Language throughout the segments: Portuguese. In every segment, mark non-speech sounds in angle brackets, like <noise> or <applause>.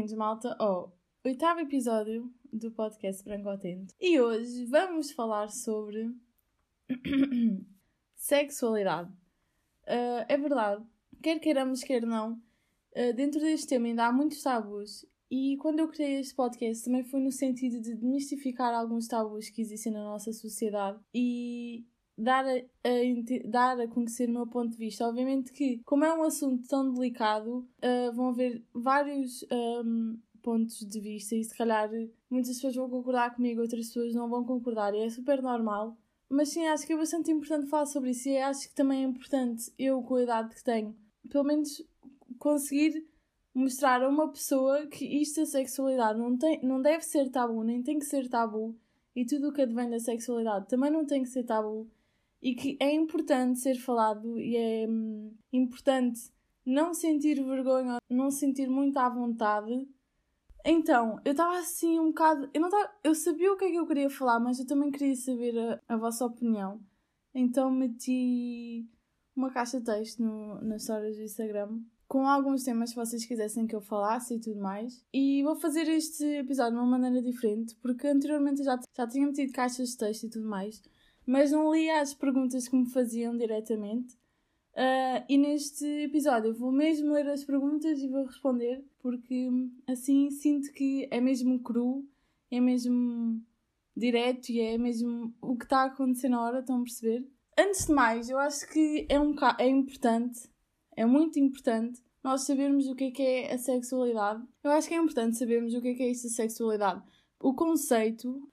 Bem-vindos, malta, ao oitavo episódio do podcast Branco Atento. E hoje vamos falar sobre <coughs> sexualidade. Uh, é verdade, quer queiramos, quer não, uh, dentro deste tema ainda há muitos tabus. E quando eu criei este podcast também foi no sentido de demystificar alguns tabus que existem na nossa sociedade e dar a, a, dar a conhecer o meu ponto de vista. Obviamente que, como é um assunto tão delicado, uh, vão haver vários um, pontos de vista e se calhar muitas pessoas vão concordar comigo, outras pessoas não vão concordar e é super normal. Mas sim, acho que é bastante importante falar sobre isso e acho que também é importante eu, com a idade que tenho, pelo menos conseguir mostrar a uma pessoa que isto, a sexualidade, não, tem, não deve ser tabu, nem tem que ser tabu e tudo o que advém da sexualidade também não tem que ser tabu e que é importante ser falado e é hum, importante não sentir vergonha, não sentir muito à vontade. Então, eu estava assim um bocado. Eu, não tava, eu sabia o que é que eu queria falar, mas eu também queria saber a, a vossa opinião. Então meti uma caixa de texto no, nas histórias do Instagram com alguns temas que vocês quisessem que eu falasse e tudo mais. E vou fazer este episódio de uma maneira diferente, porque anteriormente já, já tinha metido caixas de texto e tudo mais mas não li as perguntas que me faziam diretamente. Uh, e neste episódio vou mesmo ler as perguntas e vou responder, porque assim sinto que é mesmo cru, é mesmo direto e é mesmo o que está a acontecer na hora, estão a perceber? Antes de mais, eu acho que é, um, é importante, é muito importante nós sabermos o que é que é a sexualidade. Eu acho que é importante sabermos o que é que é esta sexualidade. O conceito,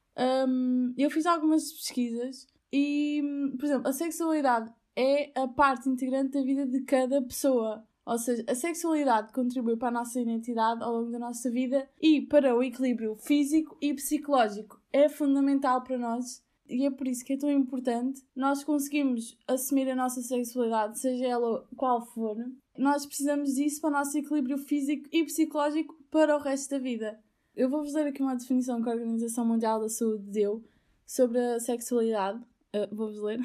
um, eu fiz algumas pesquisas e, por exemplo, a sexualidade é a parte integrante da vida de cada pessoa. Ou seja, a sexualidade contribui para a nossa identidade ao longo da nossa vida e para o equilíbrio físico e psicológico. É fundamental para nós e é por isso que é tão importante nós conseguirmos assumir a nossa sexualidade, seja ela qual for. Nós precisamos disso para o nosso equilíbrio físico e psicológico para o resto da vida. Eu vou-vos ler aqui uma definição que a Organização Mundial da Saúde deu sobre a sexualidade uh, vou-vos ler. uh,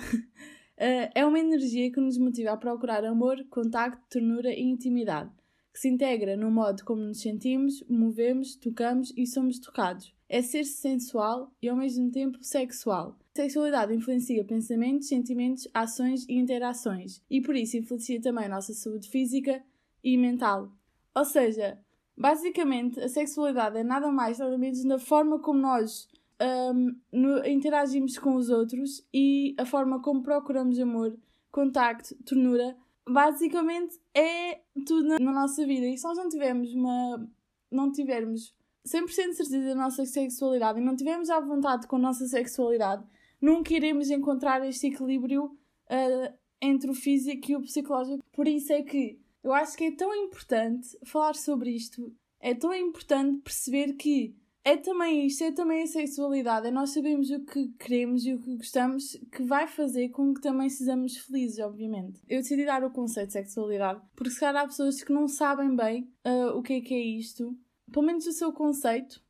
<laughs> é uma energia que nos motiva a procurar amor, contacto, ternura e intimidade, que se integra no modo como nos sentimos, movemos, tocamos e somos tocados. É ser-se sensual e ao mesmo tempo sexual. A sexualidade influencia pensamentos, sentimentos, ações e interações, e por isso influencia também a nossa saúde física e mental. Ou seja, basicamente a sexualidade é nada mais nada menos na forma como nós um, no, interagimos com os outros e a forma como procuramos amor, contacto, ternura, basicamente é tudo na, na nossa vida. E se nós não tivermos uma. não tivermos 100% certeza da nossa sexualidade e não tivermos à vontade com a nossa sexualidade, nunca iremos encontrar este equilíbrio uh, entre o físico e o psicológico. Por isso é que eu acho que é tão importante falar sobre isto, é tão importante perceber que é também isto, é também a sexualidade, é nós sabemos o que queremos e o que gostamos que vai fazer com que também sejamos felizes, obviamente. Eu decidi dar o conceito de sexualidade porque se calhar há pessoas que não sabem bem uh, o que é que é isto, pelo menos o seu conceito,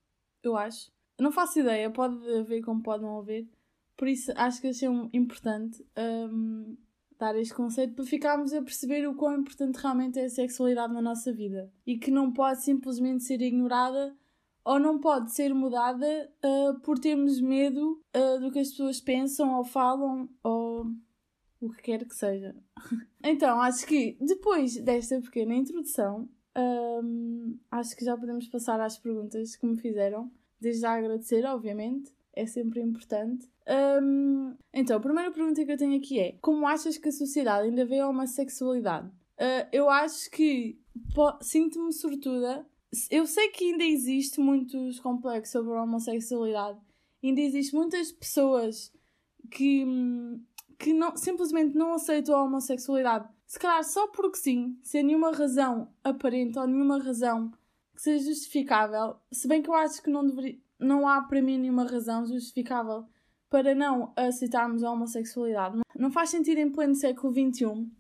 eu acho. Não faço ideia, pode haver como pode não haver, por isso acho que achei importante um, dar este conceito para ficarmos a perceber o quão importante realmente é a sexualidade na nossa vida e que não pode simplesmente ser ignorada ou não pode ser mudada uh, por termos medo uh, do que as pessoas pensam ou falam ou o que quer que seja. <laughs> então, acho que depois desta pequena introdução, um, acho que já podemos passar às perguntas que me fizeram. Desde já agradecer, obviamente, é sempre importante. Um, então, a primeira pergunta que eu tenho aqui é: Como achas que a sociedade ainda vê a homossexualidade? Uh, eu acho que sinto-me sortuda eu sei que ainda existe muitos complexos sobre a homossexualidade. Ainda existe muitas pessoas que, que não, simplesmente não aceitam a homossexualidade. Se calhar só porque sim, sem nenhuma razão aparente ou nenhuma razão que seja justificável. Se bem que eu acho que não, deveria, não há para mim nenhuma razão justificável para não aceitarmos a homossexualidade. Não faz sentido em pleno século XXI,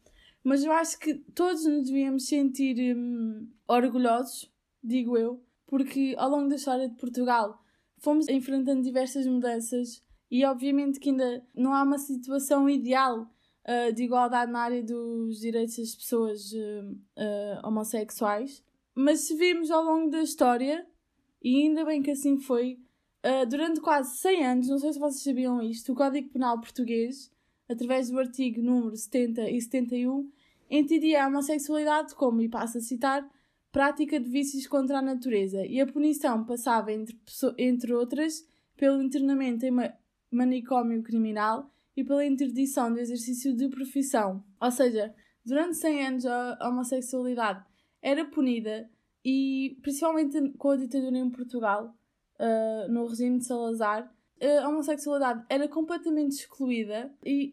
mas eu acho que todos nos devíamos sentir hum, orgulhosos digo eu, porque ao longo da história de Portugal fomos enfrentando diversas mudanças e obviamente que ainda não há uma situação ideal uh, de igualdade na área dos direitos das pessoas uh, uh, homossexuais. mas se virmos ao longo da história, e ainda bem que assim foi, durante quase 100 anos, não sei se vocês sabiam isto, o Código Penal Português, através do artigo número 70 e 71, entendia a homossexualidade como, e passo a citar, prática de vícios contra a natureza, e a punição passava, entre, entre outras, pelo internamento em manicômio criminal e pela interdição do exercício de profissão. Ou seja, durante 100 anos a homossexualidade era punida e, principalmente com a ditadura em Portugal, uh, no regime de Salazar, a homossexualidade era completamente excluída e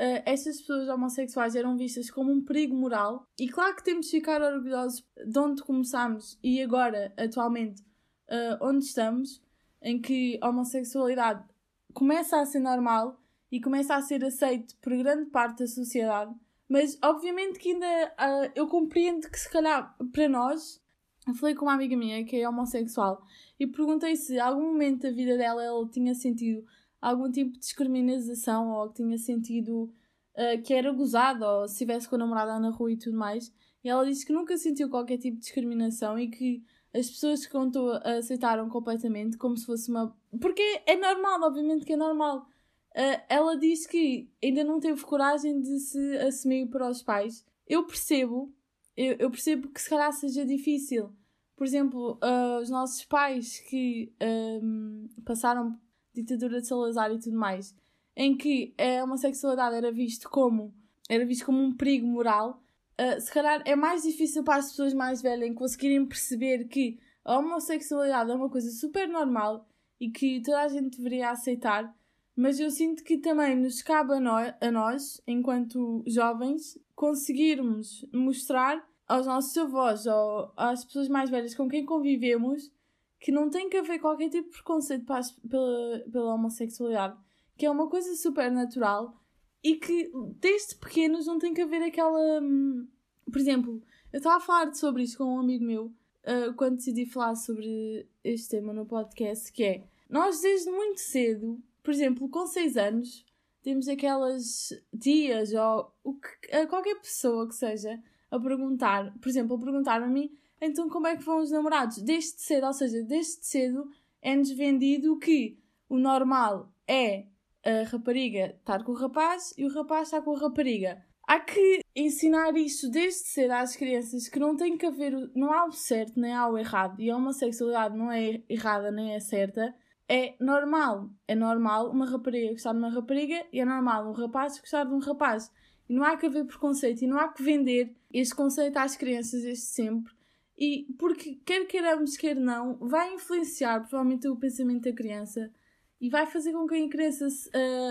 uh, estas pessoas homossexuais eram vistas como um perigo moral. E claro que temos de ficar orgulhosos de onde começámos e agora, atualmente, uh, onde estamos, em que a homossexualidade começa a ser normal e começa a ser aceito por grande parte da sociedade. Mas obviamente que ainda uh, eu compreendo que se calhar para nós, eu falei com uma amiga minha que é homossexual e perguntei se algum momento da vida dela ela tinha sentido algum tipo de discriminação ou que tinha sentido uh, que era gozada ou se estivesse com a namorada na rua e tudo mais. E ela disse que nunca sentiu qualquer tipo de discriminação e que as pessoas que contou aceitaram completamente como se fosse uma. Porque é normal, obviamente que é normal. Uh, ela disse que ainda não teve coragem de se assumir para os pais. Eu percebo, eu, eu percebo que se calhar seja difícil. Por exemplo, uh, os nossos pais que um, passaram ditadura de Salazar e tudo mais, em que a homossexualidade era visto como era visto como um perigo moral, uh, se calhar é mais difícil para as pessoas mais velhas conseguirem perceber que a homossexualidade é uma coisa super normal e que toda a gente deveria aceitar, mas eu sinto que também nos cabe a, no a nós, enquanto jovens, conseguirmos mostrar aos nossos avós ou às pessoas mais velhas com quem convivemos que não tem que haver qualquer tipo de preconceito pela, pela homossexualidade, que é uma coisa super natural e que desde pequenos não tem que haver aquela. Hum, por exemplo, eu estava a falar sobre isto com um amigo meu uh, quando decidi falar sobre este tema no podcast, que é nós desde muito cedo, por exemplo, com 6 anos, temos aquelas tias ou o que, qualquer pessoa que seja a perguntar, por exemplo, a perguntar a mim então como é que vão os namorados? Desde cedo, ou seja, desde cedo é-nos vendido que o normal é a rapariga estar com o rapaz e o rapaz estar com a rapariga. Há que ensinar isso desde cedo às crianças que não tem que haver, não há o certo nem há o errado e a homossexualidade não é errada nem é certa. É normal, é normal uma rapariga gostar de uma rapariga e é normal um rapaz gostar de um rapaz. E não há que haver preconceito e não há que vender este conceito às crianças desde sempre e porque, quer queiramos, quer não, vai influenciar provavelmente o pensamento da criança e vai fazer com que a criança,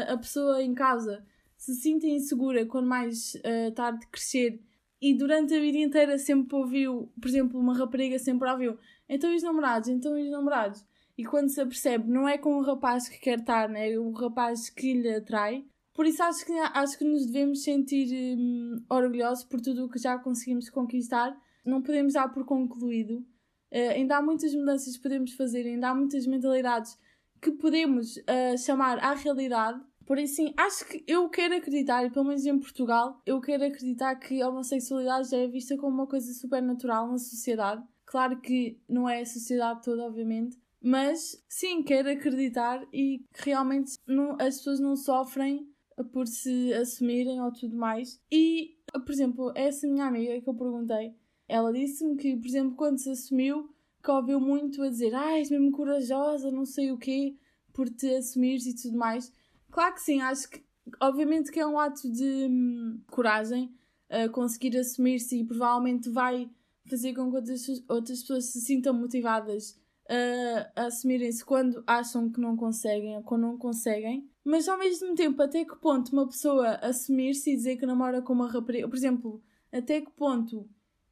a, a pessoa em casa, se sinta insegura quando mais uh, tarde crescer e durante a vida inteira sempre ouviu, por exemplo, uma rapariga sempre ouviu então os namorados, então os namorados. E quando se apercebe, não é com o rapaz que quer estar, né? é o rapaz que lhe atrai. Por isso acho que, acho que nos devemos sentir hum, orgulhosos por tudo o que já conseguimos conquistar não podemos dar por concluído. Uh, ainda há muitas mudanças que podemos fazer, ainda há muitas mentalidades que podemos uh, chamar à realidade. Por isso, sim, acho que eu quero acreditar, e pelo menos em Portugal, eu quero acreditar que a homossexualidade já é vista como uma coisa super natural na sociedade. Claro que não é a sociedade toda, obviamente, mas sim, quero acreditar e que realmente não, as pessoas não sofrem por se assumirem ou tudo mais. E, por exemplo, essa minha amiga que eu perguntei, ela disse-me que, por exemplo, quando se assumiu, que ouviu muito a dizer ah, és mesmo corajosa, não sei o quê, por te assumires e tudo mais. Claro que sim, acho que, obviamente que é um ato de hum, coragem uh, conseguir assumir-se e provavelmente vai fazer com que outras, outras pessoas se sintam motivadas a assumirem-se quando acham que não conseguem ou quando não conseguem. Mas ao mesmo tempo, até que ponto uma pessoa assumir-se e dizer que namora com uma rapariga, por exemplo, até que ponto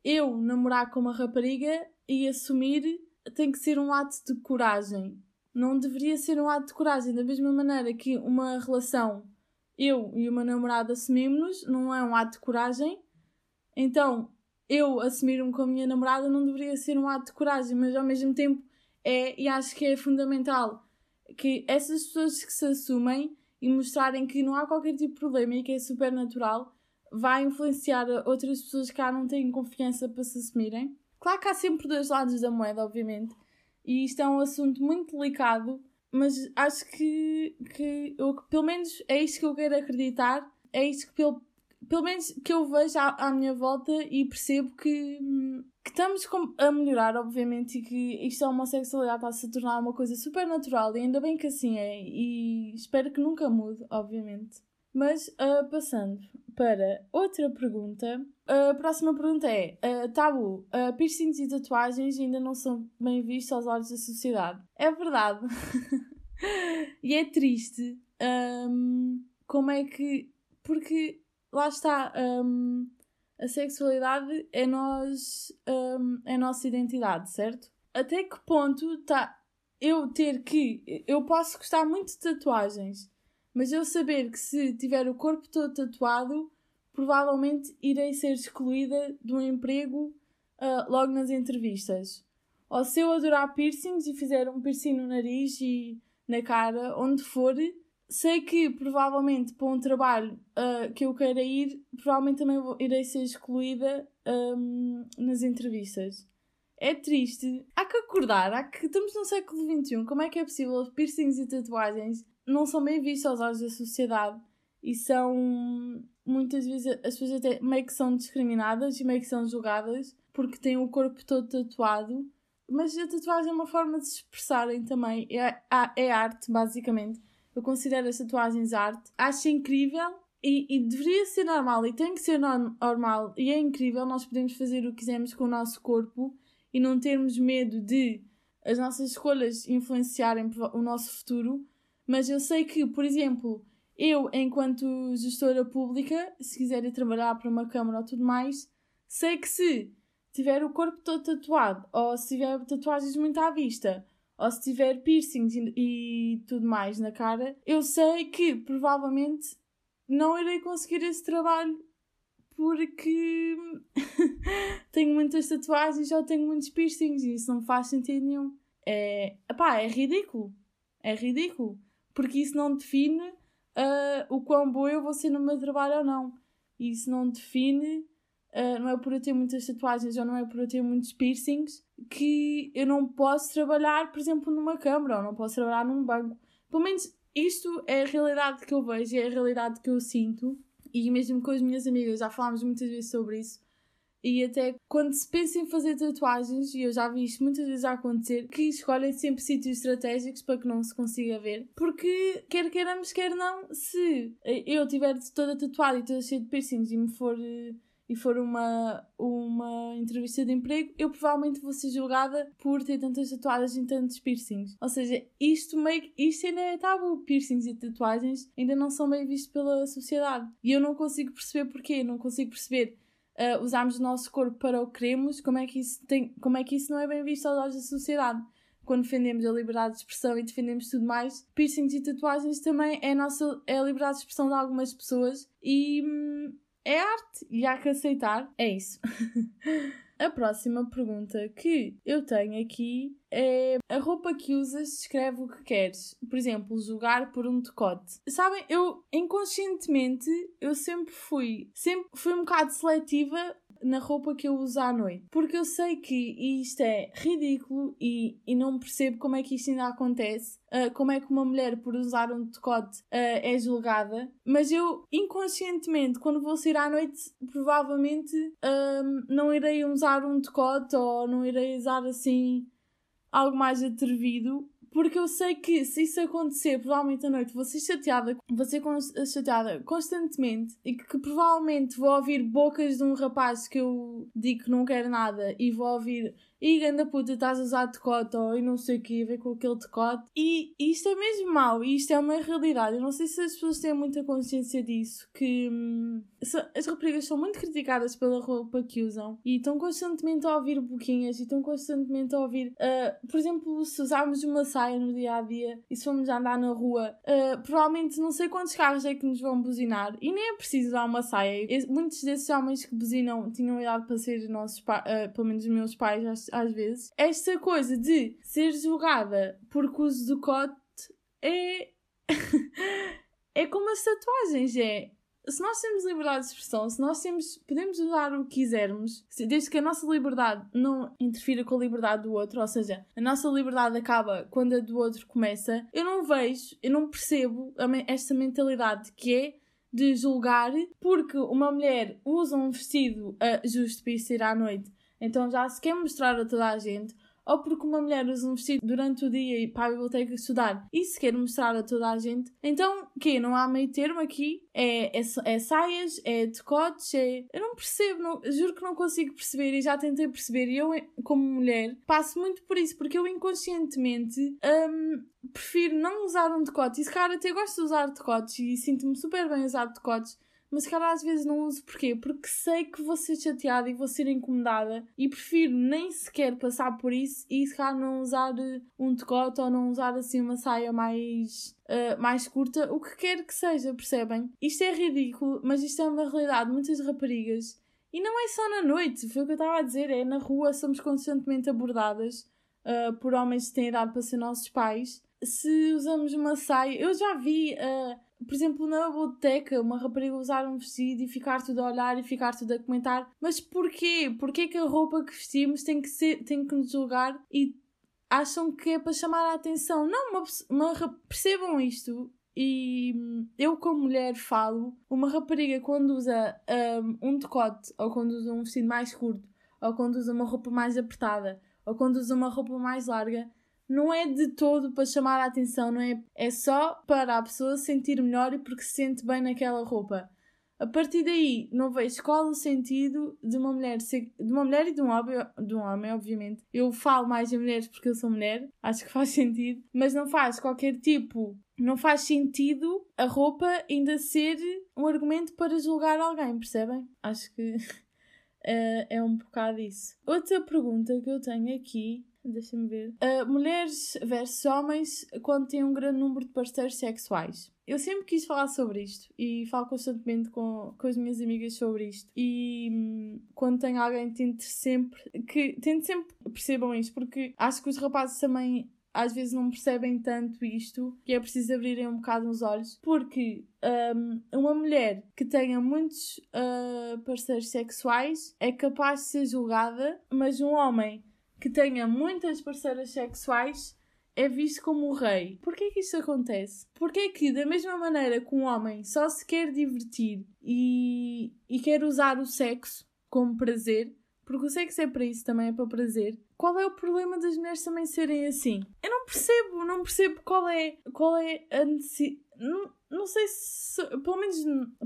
eu namorar com uma rapariga e assumir tem que ser um ato de coragem. Não deveria ser um ato de coragem, da mesma maneira que uma relação, eu e uma namorada assumimos-nos, não é um ato de coragem. Então, eu assumir-me com a minha namorada não deveria ser um ato de coragem, mas ao mesmo tempo é, e acho que é fundamental que essas pessoas que se assumem e mostrarem que não há qualquer tipo de problema e que é super natural, vai influenciar outras pessoas que cá não têm confiança para se assumirem. Claro que há sempre dois lados da moeda, obviamente, e isto é um assunto muito delicado, mas acho que, que eu, pelo menos é isto que eu quero acreditar, é isto que pelo, pelo menos que eu vejo à, à minha volta e percebo que, que estamos a melhorar, obviamente, e que isto a homossexualidade está-se a tornar uma coisa super natural e ainda bem que assim é, e espero que nunca mude, obviamente. Mas uh, passando para outra pergunta, a próxima pergunta é: uh, tabu, uh, piercings e tatuagens ainda não são bem vistos aos olhos da sociedade. É verdade. <laughs> e é triste. Um, como é que. Porque lá está. Um, a sexualidade é nós. Um, é a nossa identidade, certo? Até que ponto está eu ter que. Eu posso gostar muito de tatuagens, mas eu saber que se tiver o corpo todo tatuado provavelmente irei ser excluída do emprego uh, logo nas entrevistas. Ou se eu adorar piercings e fizer um piercing no nariz e na cara, onde for, sei que provavelmente para um trabalho uh, que eu queira ir, provavelmente também vou, irei ser excluída um, nas entrevistas. É triste. Há que acordar, há que estamos no século XXI. Como é que é possível piercings e tatuagens não são bem vistos aos olhos da sociedade e são muitas vezes as pessoas até meio que são discriminadas e meio que são julgadas porque têm o corpo todo tatuado. Mas a tatuagem é uma forma de se expressarem também. É, é arte, basicamente. Eu considero as tatuagens arte. Acho incrível e, e, deveria ser normal e tem que ser normal e é incrível nós podemos fazer o que quisermos com o nosso corpo e não termos medo de as nossas escolhas influenciarem o nosso futuro mas eu sei que, por exemplo, eu, enquanto gestora pública, se quiser ir trabalhar para uma câmara ou tudo mais, sei que se tiver o corpo todo tatuado, ou se tiver tatuagens muito à vista, ou se tiver piercings e, e tudo mais na cara, eu sei que provavelmente não irei conseguir esse trabalho porque <laughs> tenho muitas tatuagens ou tenho muitos piercings e isso não faz sentido nenhum. É, epá, é ridículo. É ridículo. Porque isso não define uh, o quão boa eu vou ser no meu trabalho ou não. E isso não define, uh, não é por eu ter muitas tatuagens ou não é por eu ter muitos piercings que eu não posso trabalhar, por exemplo, numa câmara ou não posso trabalhar num banco. Pelo menos isto é a realidade que eu vejo, é a realidade que eu sinto. E mesmo com as minhas amigas já falámos muitas vezes sobre isso. E até quando se pensa em fazer tatuagens, e eu já vi isto muitas vezes a acontecer, que escolhem sempre sítios estratégicos para que não se consiga ver. Porque, quer queiramos, quer não, se eu estiver toda tatuada e toda cheia de piercings e me for e for uma, uma entrevista de emprego, eu provavelmente vou ser julgada por ter tantas tatuagens e tantos piercings. Ou seja, isto, meio, isto ainda é tabu. Piercings e tatuagens ainda não são bem vistos pela sociedade. E eu não consigo perceber porquê. Não consigo perceber uh, usarmos o nosso corpo para o que queremos, como é que isso, tem, como é que isso não é bem visto aos olhos da sociedade? Quando defendemos a liberdade de expressão e defendemos tudo mais, piercings e tatuagens também é a, nossa, é a liberdade de expressão de algumas pessoas e hum, é arte e há que aceitar. É isso. <laughs> A próxima pergunta que eu tenho aqui é a roupa que usas descreve o que queres. Por exemplo, julgar por um decote. Sabem, eu inconscientemente eu sempre fui, sempre fui um bocado seletiva na roupa que eu uso à noite. Porque eu sei que isto é ridículo e, e não percebo como é que isto ainda acontece. Uh, como é que uma mulher, por usar um decote, uh, é julgada. Mas eu, inconscientemente, quando vou sair à noite, provavelmente uh, não irei usar um decote ou não irei usar assim algo mais atrevido porque eu sei que se isso acontecer, provavelmente à noite, vou ser chateada, vou ser chateada constantemente e que, que, provavelmente vou ouvir bocas de um rapaz que eu digo que não quero nada e vou ouvir e ganda puta, estás a usar decote ou e não sei o que, ver com aquele decote. E isto é mesmo mau, e isto é uma realidade. Eu não sei se as pessoas têm muita consciência disso, que hum, as raparigas são muito criticadas pela roupa que usam e estão constantemente a ouvir boquinhas e estão constantemente a ouvir, uh, por exemplo, se usarmos uma saia no dia a dia e se formos andar na rua, uh, provavelmente não sei quantos carros é que nos vão buzinar e nem é preciso usar uma saia. Muitos desses homens que buzinam tinham idade para ser nossos uh, pelo menos meus pais, às vezes, esta coisa de ser julgada por uso do cote é. <laughs> é como as tatuagens, é. se nós temos liberdade de expressão, se nós temos, podemos usar o que quisermos, desde que a nossa liberdade não interfira com a liberdade do outro, ou seja, a nossa liberdade acaba quando a do outro começa, eu não vejo, eu não percebo esta mentalidade que é de julgar porque uma mulher usa um vestido uh, justo para ir sair à noite, então já se quer mostrar a toda a gente, ou porque uma mulher usa um vestido durante o dia e para a biblioteca estudar e se quer mostrar a toda a gente, então que não há meio termo aqui, é, é, é saias, é decotes, é. Eu não percebo, não, juro que não consigo perceber e já tentei perceber. E eu, como mulher, passo muito por isso, porque eu inconscientemente hum, prefiro não usar um decote. E se cara até gosto de usar decotes e sinto-me super bem a usar decotes mas se calhar às vezes não uso porquê? Porque sei que vou ser chateada e vou ser incomodada e prefiro nem sequer passar por isso e se calhar não usar eh, um decote ou não usar assim uma saia mais, uh, mais curta, o que quer que seja, percebem? Isto é ridículo, mas isto é uma realidade. Muitas raparigas, e não é só na noite, foi o que eu estava a dizer, é na rua, somos constantemente abordadas uh, por homens que têm idade para ser nossos pais. Se usamos uma saia, eu já vi. Uh, por exemplo, na biblioteca, uma rapariga usar um vestido e ficar tudo a olhar e ficar tudo a comentar. Mas porquê? Porquê que a roupa que vestimos tem que, ser, tem que nos julgar e acham que é para chamar a atenção? Não, uma, uma, percebam isto. E eu, como mulher, falo: uma rapariga quando usa um, um decote, ou quando usa um vestido mais curto, ou quando usa uma roupa mais apertada, ou quando usa uma roupa mais larga, não é de todo para chamar a atenção, não é? É só para a pessoa se sentir melhor e porque se sente bem naquela roupa. A partir daí, não vejo qual o sentido de uma mulher ser, de uma mulher e de um homem, de um homem, obviamente. Eu falo mais em mulheres porque eu sou mulher, acho que <laughs> faz sentido, mas não faz qualquer tipo, não faz sentido a roupa ainda ser um argumento para julgar alguém, percebem? Acho que é, <laughs> é um bocado isso. Outra pergunta que eu tenho aqui Deixa-me ver. Uh, mulheres versus homens quando têm um grande número de parceiros sexuais. Eu sempre quis falar sobre isto e falo constantemente com, com as minhas amigas sobre isto. E hum, quando tenho alguém, tento sempre que tento sempre percebam isto, porque acho que os rapazes também às vezes não percebem tanto isto, que é preciso abrirem um bocado os olhos, porque um, uma mulher que tenha muitos uh, parceiros sexuais é capaz de ser julgada, mas um homem que tenha muitas parceiras sexuais é visto como o rei. Porquê que isto acontece? Porquê que, da mesma maneira que um homem só se quer divertir e, e quer usar o sexo como prazer, porque o sexo é para isso também, é para prazer, qual é o problema das mulheres também serem assim? Eu não percebo, não percebo qual é, qual é a necessidade. Não, não sei se. Pelo menos.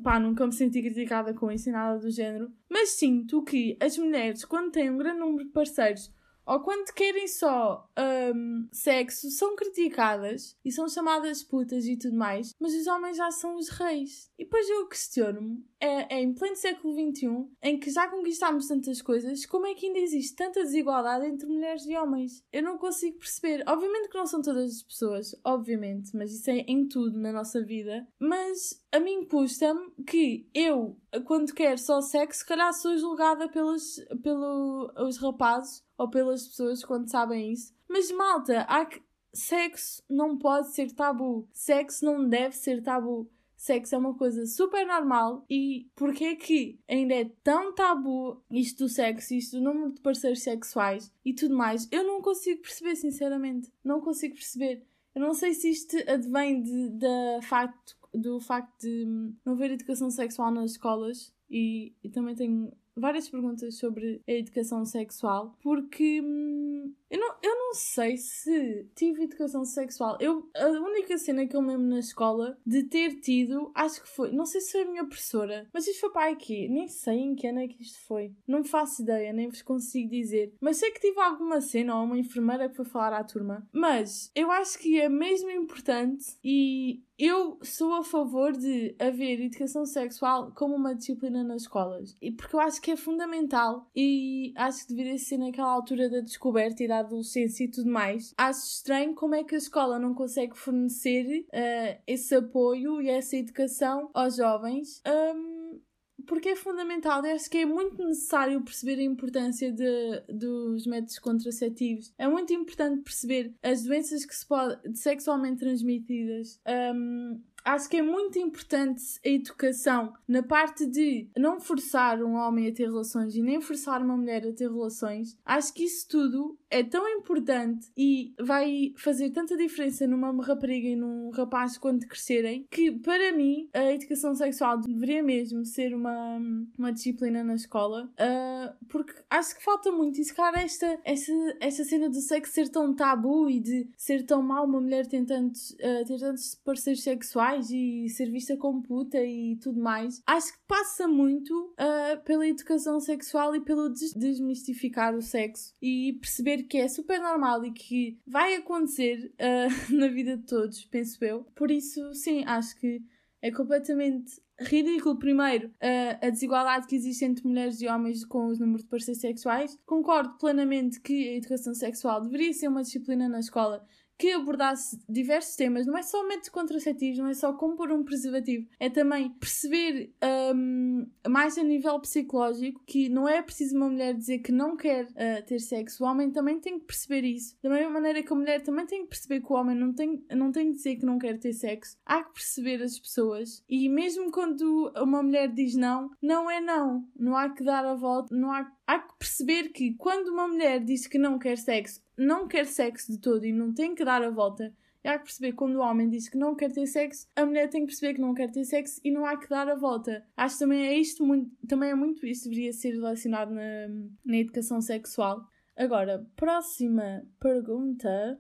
Pá, nunca me senti criticada com isso e nada do género. Mas sinto que as mulheres, quando têm um grande número de parceiros ou quando querem só um, sexo, são criticadas e são chamadas putas e tudo mais, mas os homens já são os reis. E depois eu questiono-me, é, é, em pleno século XXI, em que já conquistámos tantas coisas, como é que ainda existe tanta desigualdade entre mulheres e homens? Eu não consigo perceber. Obviamente que não são todas as pessoas, obviamente, mas isso é em tudo na nossa vida. Mas a mim custa-me que eu, quando quero só sexo, se calhar sou julgada pelos, pelos rapazes ou pelas pessoas quando sabem isso. Mas malta, há que... sexo não pode ser tabu. Sexo não deve ser tabu. Sexo é uma coisa super normal e porquê é que ainda é tão tabu isto do sexo, isto do número de parceiros sexuais e tudo mais? Eu não consigo perceber, sinceramente. Não consigo perceber. Eu não sei se isto advém de, de facto, do facto de não haver educação sexual nas escolas e, e também tenho várias perguntas sobre a educação sexual, porque hum, eu, não, eu não sei se tive educação sexual. Eu, a única cena que eu lembro na escola de ter tido, acho que foi, não sei se foi a minha professora, mas isto foi para aqui, nem sei em que ano é que isto foi. Não faço ideia, nem vos consigo dizer. Mas sei que tive alguma cena ou uma enfermeira que foi falar à turma. Mas eu acho que é mesmo importante e eu sou a favor de haver educação sexual como uma disciplina nas escolas. E porque eu acho que é fundamental e acho que deveria ser naquela altura da descoberta e da adolescência e tudo mais. Acho estranho como é que a escola não consegue fornecer uh, esse apoio e essa educação aos jovens. Um, porque é fundamental, eu acho que é muito necessário perceber a importância de, dos métodos contraceptivos. É muito importante perceber as doenças que se podem, sexualmente transmitidas, um, acho que é muito importante a educação na parte de não forçar um homem a ter relações e nem forçar uma mulher a ter relações. Acho que isso tudo é tão importante e vai fazer tanta diferença numa rapariga e num rapaz quando crescerem que, para mim, a educação sexual deveria mesmo ser uma, uma disciplina na escola uh, porque acho que falta muito. E se calhar esta, esta, esta cena do sexo ser tão tabu e de ser tão mal uma mulher ter tantos, uh, ter tantos parceiros sexuais e ser vista como puta e tudo mais, acho que passa muito uh, pela educação sexual e pelo des desmistificar o sexo e perceber que é super normal e que vai acontecer uh, <laughs> na vida de todos, penso eu. Por isso, sim, acho que é completamente ridículo, primeiro, uh, a desigualdade que existe entre mulheres e homens com os números de parceiros sexuais. Concordo plenamente que a educação sexual deveria ser uma disciplina na escola que abordasse diversos temas, não é só métodos contraceptivos, não é só como pôr um preservativo, é também perceber um, mais a nível psicológico que não é preciso uma mulher dizer que não quer uh, ter sexo, o homem também tem que perceber isso. Da mesma maneira que a mulher também tem que perceber que o homem não tem, não tem que dizer que não quer ter sexo, há que perceber as pessoas. E mesmo quando uma mulher diz não, não é não, não há que dar a volta, não há há que perceber que quando uma mulher diz que não quer sexo, não quer sexo de todo e não tem que dar a volta. E há que perceber quando o homem diz que não quer ter sexo, a mulher tem que perceber que não quer ter sexo e não há que dar a volta. Acho que também é isto muito, também é muito isto deveria ser relacionado na, na educação sexual. Agora, próxima pergunta.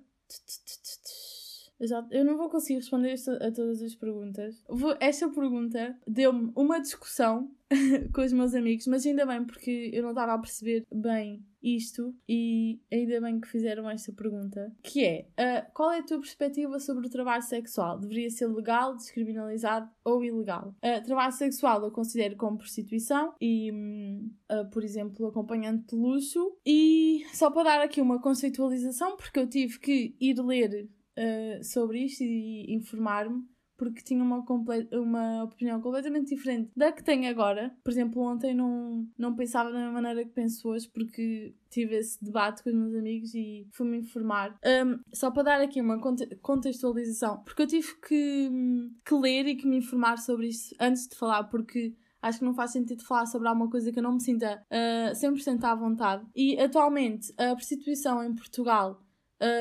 Exato. Eu não vou conseguir responder a todas as perguntas. Esta pergunta deu-me uma discussão <laughs> com os meus amigos, mas ainda bem porque eu não estava a perceber bem isto e ainda bem que fizeram esta pergunta, que é uh, qual é a tua perspectiva sobre o trabalho sexual? Deveria ser legal, descriminalizado ou ilegal? Uh, trabalho sexual eu considero como prostituição e, uh, por exemplo, acompanhante de luxo e só para dar aqui uma conceitualização, porque eu tive que ir ler uh, sobre isto e informar-me, porque tinha uma, uma opinião completamente diferente da que tenho agora. Por exemplo, ontem não, não pensava da mesma maneira que penso hoje, porque tive esse debate com os meus amigos e fui-me informar. Um, só para dar aqui uma contextualização, porque eu tive que, que ler e que me informar sobre isto antes de falar, porque acho que não faz sentido falar sobre alguma coisa que eu não me sinta uh, 100% à vontade. E atualmente a prostituição em Portugal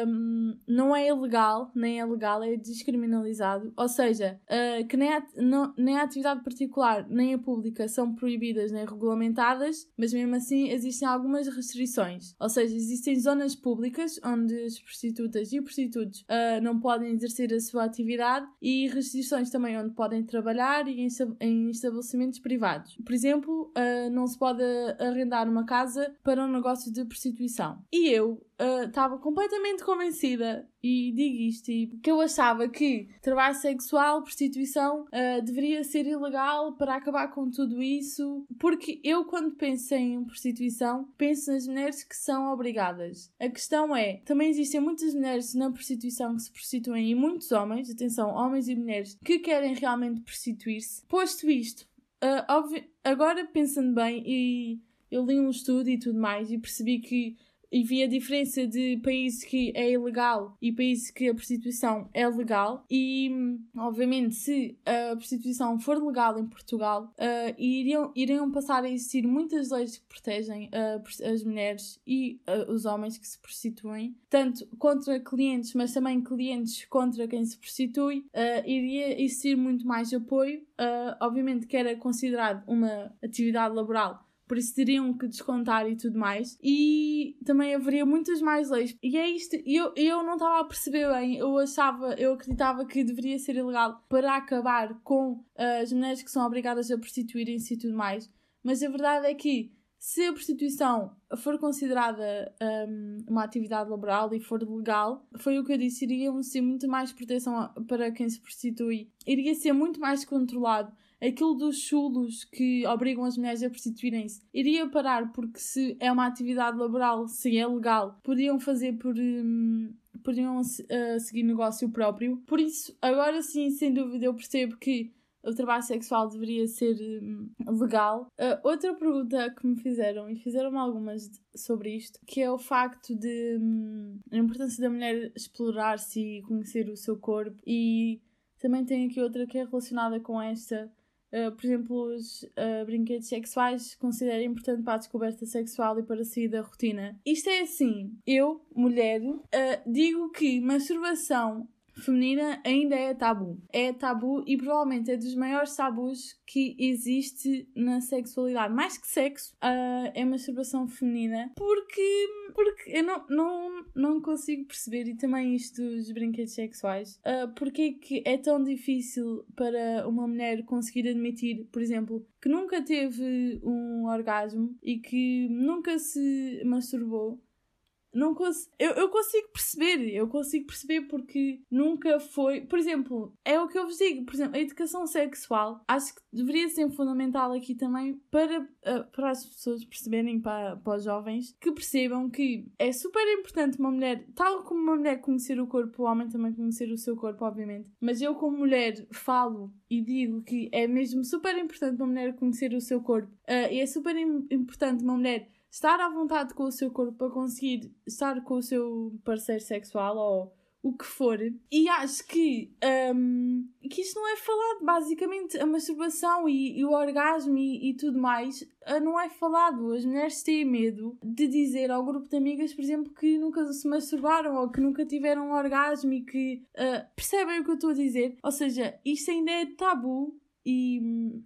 um, não é ilegal, nem é legal, é descriminalizado. Ou seja, uh, que nem a, não, nem a atividade particular nem a pública são proibidas nem regulamentadas, mas mesmo assim existem algumas restrições. Ou seja, existem zonas públicas onde as prostitutas e prostitutos uh, não podem exercer a sua atividade e restrições também onde podem trabalhar e em, em estabelecimentos privados. Por exemplo, uh, não se pode arrendar uma casa para um negócio de prostituição. E eu estava uh, completamente convencida, e digo isto, e que eu achava que trabalho sexual, prostituição, uh, deveria ser ilegal para acabar com tudo isso, porque eu, quando penso em prostituição, penso nas mulheres que são obrigadas. A questão é, também existem muitas mulheres na prostituição que se prostituem e muitos homens, atenção, homens e mulheres, que querem realmente prostituir-se. Posto isto, uh, agora pensando bem, e eu li um estudo e tudo mais, e percebi que e vi a diferença de países que é ilegal e países que a prostituição é legal. E obviamente se a prostituição for legal em Portugal uh, iriam, iriam passar a existir muitas leis que protegem uh, as mulheres e uh, os homens que se prostituem. Tanto contra clientes mas também clientes contra quem se prostitui iria existir muito mais apoio. Obviamente que era considerado uma atividade laboral por isso teriam que descontar e tudo mais. E também haveria muitas mais leis. E é isto, eu, eu não estava a perceber bem, eu achava, eu acreditava que deveria ser ilegal para acabar com as mulheres que são obrigadas a prostituírem-se e tudo mais. Mas a verdade é que se a prostituição for considerada um, uma atividade laboral e for legal, foi o que eu disse, iria ser muito mais proteção para quem se prostitui, iria ser muito mais controlado aquilo dos chulos que obrigam as mulheres a prostituírem-se iria parar porque se é uma atividade laboral, se é legal, podiam fazer por. Hum, podiam uh, seguir negócio próprio. Por isso, agora sim, sem dúvida, eu percebo que o trabalho sexual deveria ser hum, legal. Uh, outra pergunta que me fizeram, e fizeram-me algumas sobre isto, que é o facto de hum, a importância da mulher explorar-se e conhecer o seu corpo e também tem aqui outra que é relacionada com esta. Uh, por exemplo, os uh, brinquedos sexuais considero importante para a descoberta sexual e para sair da rotina. Isto é assim, eu, mulher, uh, digo que masturbação feminina ainda é tabu. É tabu e provavelmente é dos maiores tabus que existe na sexualidade. Mais que sexo, uh, é masturbação feminina. Porque, porque eu não, não, não consigo perceber, e também isto dos brinquedos sexuais, uh, porque é que é tão difícil para uma mulher conseguir admitir, por exemplo, que nunca teve um orgasmo e que nunca se masturbou não cons eu, eu consigo perceber, eu consigo perceber porque nunca foi. Por exemplo, é o que eu vos digo, por exemplo, a educação sexual acho que deveria ser fundamental aqui também para, uh, para as pessoas perceberem, para, para os jovens, que percebam que é super importante uma mulher, tal como uma mulher conhecer o corpo, o homem também conhecer o seu corpo, obviamente. Mas eu, como mulher, falo e digo que é mesmo super importante uma mulher conhecer o seu corpo, uh, e é super importante uma mulher estar à vontade com o seu corpo para conseguir estar com o seu parceiro sexual ou o que for. E acho que, um, que isto não é falado. Basicamente, a masturbação e, e o orgasmo e, e, tudo mais uh, não é falado. As mulheres têm medo de dizer ao grupo de amigas, por exemplo, que nunca se masturbaram ou que nunca tiveram um orgasmo e que uh, percebem o que eu estou a dizer. Ou seja, isto ainda é tabu e.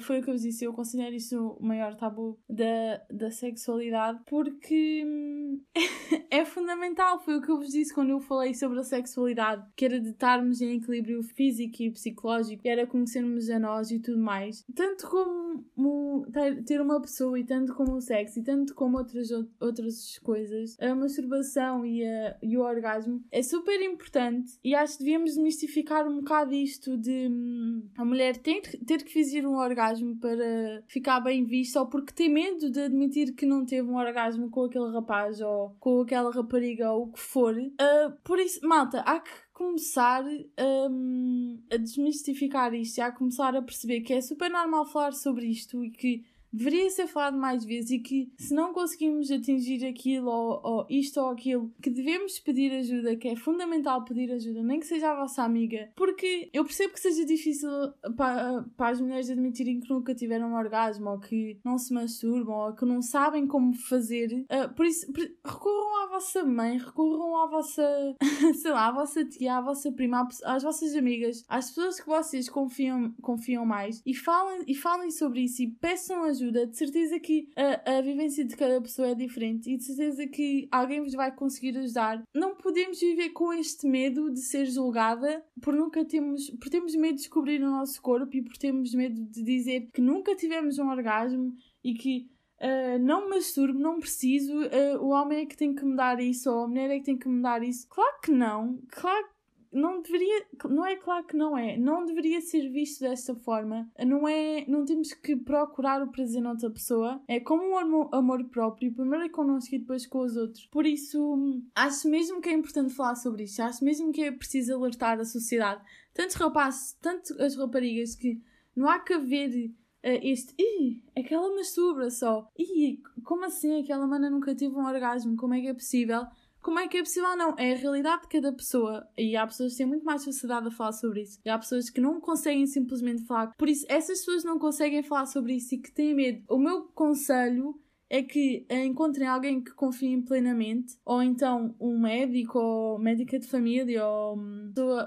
Foi o que eu disse, eu considero isso o maior tabu da, da sexualidade porque hum, <laughs> é fundamental. Foi o que eu vos disse quando eu falei sobre a sexualidade, que era de estarmos em equilíbrio físico e psicológico, era conhecermos a nós e tudo mais. Tanto como ter uma pessoa, e tanto como o sexo, e tanto como outras, outras coisas, a masturbação e, a, e o orgasmo é super importante e acho que devíamos desmistificar um bocado isto de hum, a mulher ter, ter que fazer um orgasmo orgasmo para ficar bem visto ou porque tem medo de admitir que não teve um orgasmo com aquele rapaz ou com aquela rapariga ou o que for. Uh, por isso, malta, há que começar um, a desmistificar isto e a começar a perceber que é super normal falar sobre isto e que deveria ser falado mais vezes e que se não conseguimos atingir aquilo ou, ou, isto ou aquilo, que devemos pedir ajuda, que é fundamental pedir ajuda, nem que seja a vossa amiga, porque eu percebo que seja difícil para, para as mulheres admitirem que nunca tiveram um orgasmo ou que não se masturbam ou que não sabem como fazer. Uh, por isso, por, recorram à vossa mãe, recorram à vossa, <laughs> sei lá, à vossa tia, à vossa prima, às vossas amigas, às pessoas que vocês confiam, confiam mais e falem, e falem sobre isso e peçam ajuda de certeza que a, a vivência de cada pessoa é diferente e de certeza que alguém vos vai conseguir ajudar. Não podemos viver com este medo de ser julgada por nunca termos, por termos medo de descobrir o nosso corpo e por termos medo de dizer que nunca tivemos um orgasmo e que Uh, não masturbo, não preciso, uh, o homem é que tem que mudar isso, ou a mulher é que tem que mudar isso. Claro que não, claro não deveria, não é claro que não é, não deveria ser visto desta forma. Não é, não temos que procurar o prazer noutra pessoa. É como um amor, amor próprio, primeiro é connosco e depois com os outros. Por isso, acho mesmo que é importante falar sobre isto. Acho mesmo que é preciso alertar a sociedade, tanto rapazes, tanto as raparigas, que não há que haver uh, este, Ih, aquela masturba só, Ih, como assim aquela mana nunca teve um orgasmo, como é que é possível? Como é que é possível? Não, é a realidade de cada pessoa. E há pessoas que têm muito mais facilidade a falar sobre isso. E há pessoas que não conseguem simplesmente falar. Por isso, essas pessoas não conseguem falar sobre isso e que têm medo. O meu conselho é que encontrem alguém que confiem plenamente, ou então um médico, ou médica de família, ou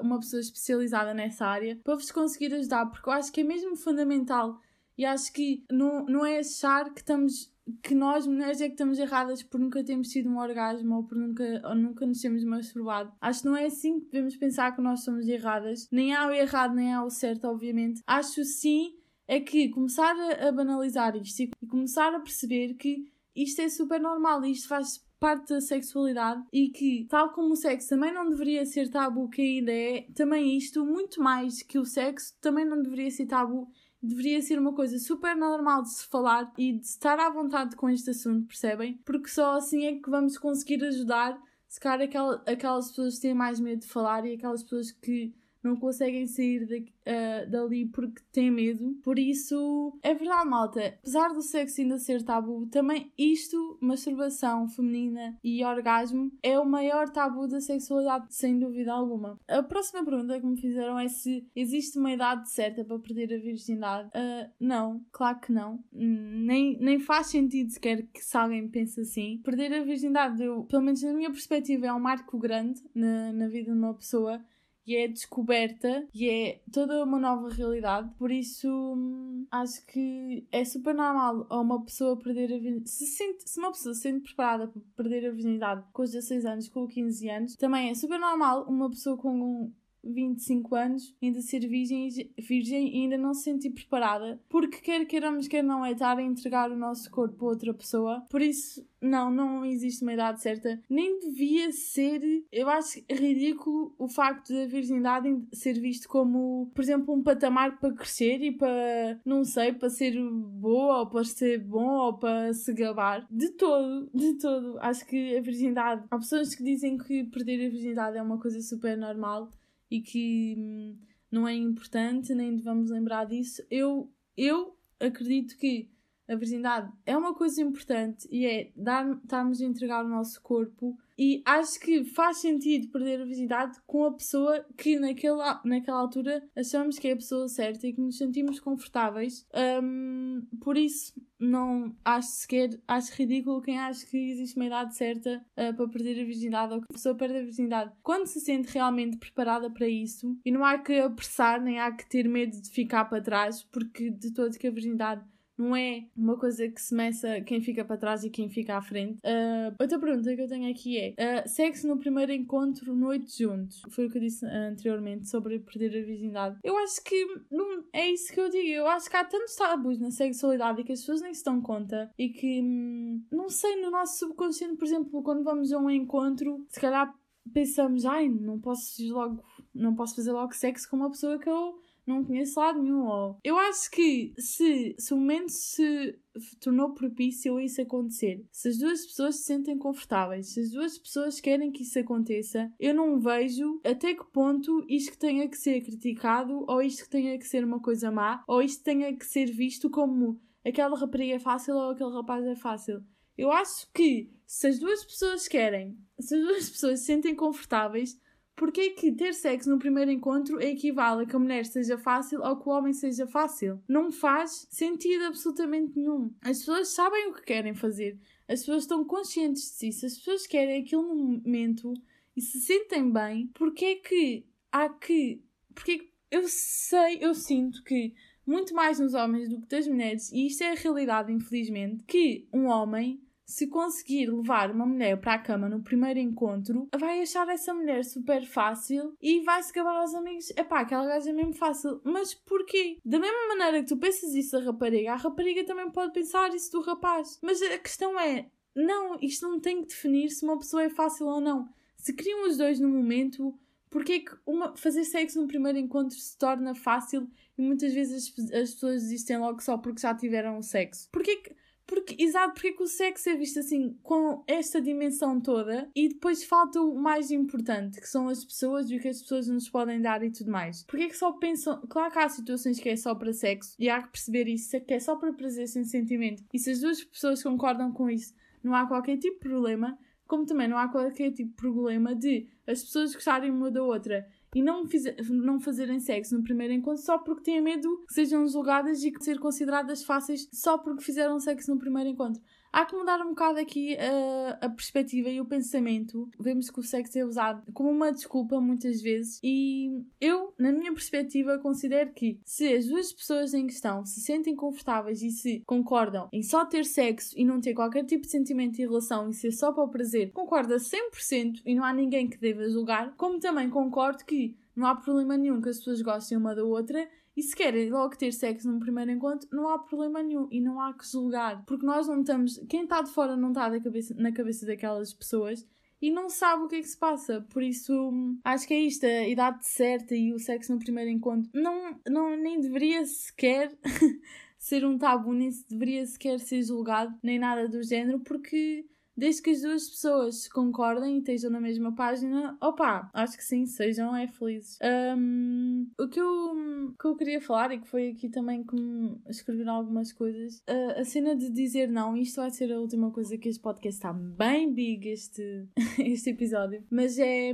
uma pessoa especializada nessa área, para vos conseguir ajudar, porque eu acho que é mesmo fundamental e acho que não, não é achar que estamos que nós mulheres é que estamos erradas por nunca termos tido um orgasmo ou por nunca, ou nunca nos termos masturbado. Acho que não é assim que devemos pensar que nós somos erradas. Nem há o errado, nem há o certo, obviamente. Acho sim é que começar a, banalizar isto e começar a perceber que isto é super normal isto faz parte da sexualidade e que, tal como o sexo também não deveria ser tabu, que ainda é, também isto, muito mais que o sexo, também não deveria ser tabu deveria ser uma coisa super normal de se falar e de estar à vontade com este assunto, percebem? Porque só assim é que vamos conseguir ajudar, se calhar, aquelas pessoas que têm mais medo de falar e aquelas pessoas que não conseguem sair de, uh, dali porque têm medo. Por isso, é verdade, malta. Apesar do sexo ainda ser tabu, também isto, masturbação feminina e orgasmo, é o maior tabu da sexualidade, sem dúvida alguma. A próxima pergunta que me fizeram é se existe uma idade certa para perder a virgindade. Uh, não, claro que não. Nem, nem faz sentido sequer que se alguém pense assim. Perder a virgindade, eu, pelo menos na minha perspectiva, é um marco grande na, na vida de uma pessoa e é descoberta e é toda uma nova realidade. Por isso, hum, acho que é super normal uma pessoa perder a. Se, sente, se uma pessoa se sente preparada para perder a virgindade com os 16 anos, com 15 anos, também é super normal uma pessoa com 25 anos, ainda ser virgem, virgem e ainda não se sentir preparada, porque quer queiramos, quer não é estar a entregar o nosso corpo a outra pessoa. Por isso, não, não existe uma idade certa. Nem devia ser, eu acho ridículo o facto da virgindade ser visto como, por exemplo, um patamar para crescer e para, não sei, para ser boa ou para ser bom ou para se gabar. De todo, de todo. Acho que a virgindade, há pessoas que dizem que perder a virgindade é uma coisa super normal e que hum, não é importante, nem devemos lembrar disso. Eu, eu acredito que a virgindade é uma coisa importante e é estarmos a entregar o nosso corpo e acho que faz sentido perder a virgindade com a pessoa que naquela, naquela altura achamos que é a pessoa certa e que nos sentimos confortáveis. Um, por isso, não acho sequer, acho ridículo quem acha que existe uma idade certa uh, para perder a virgindade ou que a pessoa perde a virgindade. Quando se sente realmente preparada para isso, e não há que apressar nem há que ter medo de ficar para trás, porque de todo que a virgindade não é uma coisa que se meça quem fica para trás e quem fica à frente. Uh, outra pergunta que eu tenho aqui é: uh, sexo no primeiro encontro, noite juntos? Foi o que eu disse anteriormente sobre perder a virgindade. Eu acho que não é isso que eu digo. Eu acho que há tantos tabus na sexualidade que as pessoas nem se dão conta e que, hum, não sei, no nosso subconsciente, por exemplo, quando vamos a um encontro, se calhar pensamos, ai, não posso logo, não posso fazer logo sexo com uma pessoa que eu não conheço lado nenhum. Ou... Eu acho que se, se o momento se tornou propício a isso acontecer, se as duas pessoas se sentem confortáveis, se as duas pessoas querem que isso aconteça, eu não vejo até que ponto isto tenha que ser criticado, ou isto tenha que ser uma coisa má, ou isto tenha que ser visto como aquela rapariga é fácil ou aquele rapaz é fácil. Eu acho que se as duas pessoas querem, se as duas pessoas se sentem confortáveis, porque é que ter sexo no primeiro encontro equivale a que a mulher seja fácil ou que o homem seja fácil? Não faz sentido absolutamente nenhum. As pessoas sabem o que querem fazer, as pessoas estão conscientes de si, se as pessoas querem aquilo no momento e se sentem bem, porque é que há que. Porque eu sei, eu sinto que muito mais nos homens do que das mulheres, e isto é a realidade, infelizmente, que um homem se conseguir levar uma mulher para a cama no primeiro encontro, vai achar essa mulher super fácil e vai se acabar aos amigos. Epá, aquela gaja é mesmo fácil. Mas porquê? Da mesma maneira que tu pensas isso da rapariga, a rapariga também pode pensar isso do rapaz. Mas a questão é, não, isto não tem que definir se uma pessoa é fácil ou não. Se criam os dois no momento, porque é que uma, fazer sexo no primeiro encontro se torna fácil e muitas vezes as, as pessoas desistem logo só porque já tiveram sexo? Porquê que porque, exato, porque é que o sexo é visto assim, com esta dimensão toda, e depois falta o mais importante, que são as pessoas e o que as pessoas nos podem dar e tudo mais. Porque é que só pensam. Claro que há situações que é só para sexo, e há que perceber isso, que é só para prazer sem sentimento. E se as duas pessoas concordam com isso, não há qualquer tipo de problema, como também não há qualquer tipo de problema de as pessoas gostarem uma da outra e não, não fazerem sexo no primeiro encontro só porque têm medo que sejam julgadas e que ser consideradas fáceis só porque fizeram sexo no primeiro encontro. Há que mudar um bocado aqui a, a perspectiva e o pensamento. Vemos que o sexo é usado como uma desculpa muitas vezes, e eu, na minha perspectiva, considero que se as duas pessoas em questão se sentem confortáveis e se concordam em só ter sexo e não ter qualquer tipo de sentimento em relação e ser só para o prazer, concorda 100% e não há ninguém que deva julgar, como também concordo que não há problema nenhum que as pessoas gostem uma da outra e se querem logo ter sexo num primeiro encontro, não há problema nenhum e não há que julgar. Porque nós não estamos. Quem está de fora não está cabeça, na cabeça daquelas pessoas e não sabe o que é que se passa. Por isso, acho que é isto, a idade certa e o sexo no primeiro encontro. Não, não nem deveria sequer <laughs> ser um tabu, nem deveria sequer ser julgado, nem nada do género, porque desde que as duas pessoas concordem e estejam na mesma página, opá, acho que sim, sejam é felizes. Um, o que eu, que eu queria falar e que foi aqui também que me escreveram algumas coisas, uh, a cena de dizer não, isto vai ser a última coisa que este podcast está bem big este, <laughs> este episódio, mas é,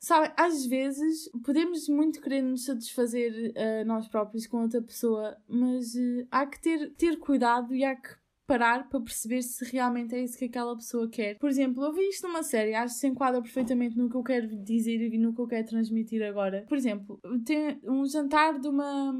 sabe, às vezes podemos muito querer nos satisfazer uh, nós próprios com outra pessoa, mas uh, há que ter, ter cuidado e há que parar para perceber se realmente é isso que aquela pessoa quer. Por exemplo, eu vi isto numa série, acho que se enquadra perfeitamente no que eu quero dizer e no que eu quero transmitir agora. Por exemplo, tem um jantar de uma,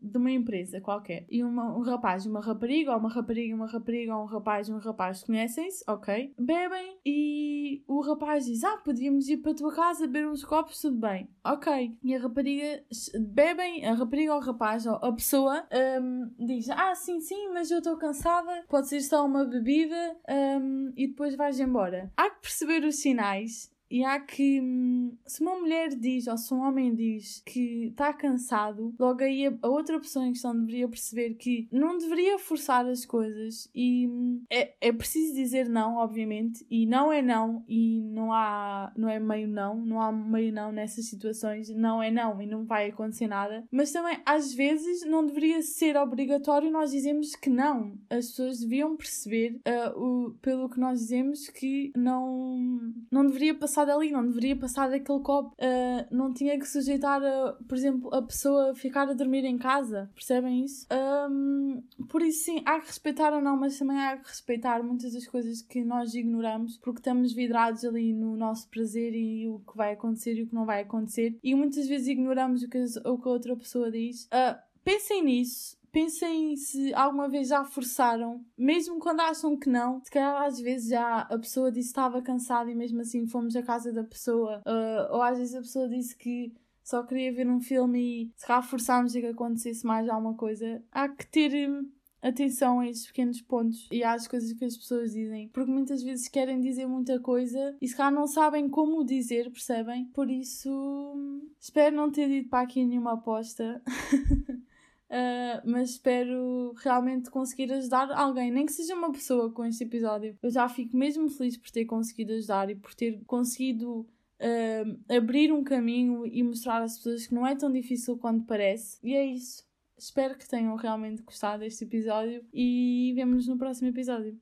de uma empresa qualquer e uma, um rapaz e uma rapariga, ou uma rapariga e uma rapariga, ou um rapaz e um rapaz conhecem-se, ok? Bebem e o rapaz diz: Ah, podíamos ir para a tua casa beber uns copos, tudo bem, ok. E a rapariga bebem, a rapariga ou o rapaz, ou a pessoa um, diz: Ah, sim, sim, mas eu estou cansada pode ser só uma bebida um, e depois vais embora. Há que perceber os sinais e há que, hum, se uma mulher diz ou se um homem diz que está cansado, logo aí a outra pessoa em questão deveria perceber que não deveria forçar as coisas e hum, é, é preciso dizer não, obviamente, e não é não e não há, não é meio não, não há meio não nessas situações, não é não e não vai acontecer nada, mas também às vezes não deveria ser obrigatório nós dizemos que não. As pessoas deviam perceber uh, o, pelo que nós dizemos que não, não deveria passar passar dali, não deveria passar daquele copo, uh, não tinha que sujeitar, a, por exemplo, a pessoa ficar a dormir em casa, percebem isso? Um, por isso, sim, há que respeitar ou não, mas também há que respeitar muitas das coisas que nós ignoramos porque estamos vidrados ali no nosso prazer e o que vai acontecer e o que não vai acontecer, e muitas vezes ignoramos o que, o que a outra pessoa diz. Uh, pensem nisso, pensem se alguma vez já forçaram, mesmo quando acham que não. Se calhar às vezes já a pessoa disse que estava cansada e mesmo assim fomos à casa da pessoa, uh, ou às vezes a pessoa disse que só queria ver um filme e se calhar forçámos a que acontecesse mais alguma coisa. Há que ter hum, atenção a estes pequenos pontos e às coisas que as pessoas dizem, porque muitas vezes querem dizer muita coisa e se calhar não sabem como dizer, percebem? Por isso, hum, espero não ter dito para aqui nenhuma aposta. <laughs> Uh, mas espero realmente conseguir ajudar alguém, nem que seja uma pessoa com este episódio. Eu já fico mesmo feliz por ter conseguido ajudar e por ter conseguido uh, abrir um caminho e mostrar às pessoas que não é tão difícil quanto parece. E é isso. Espero que tenham realmente gostado deste episódio e vemo-nos no próximo episódio.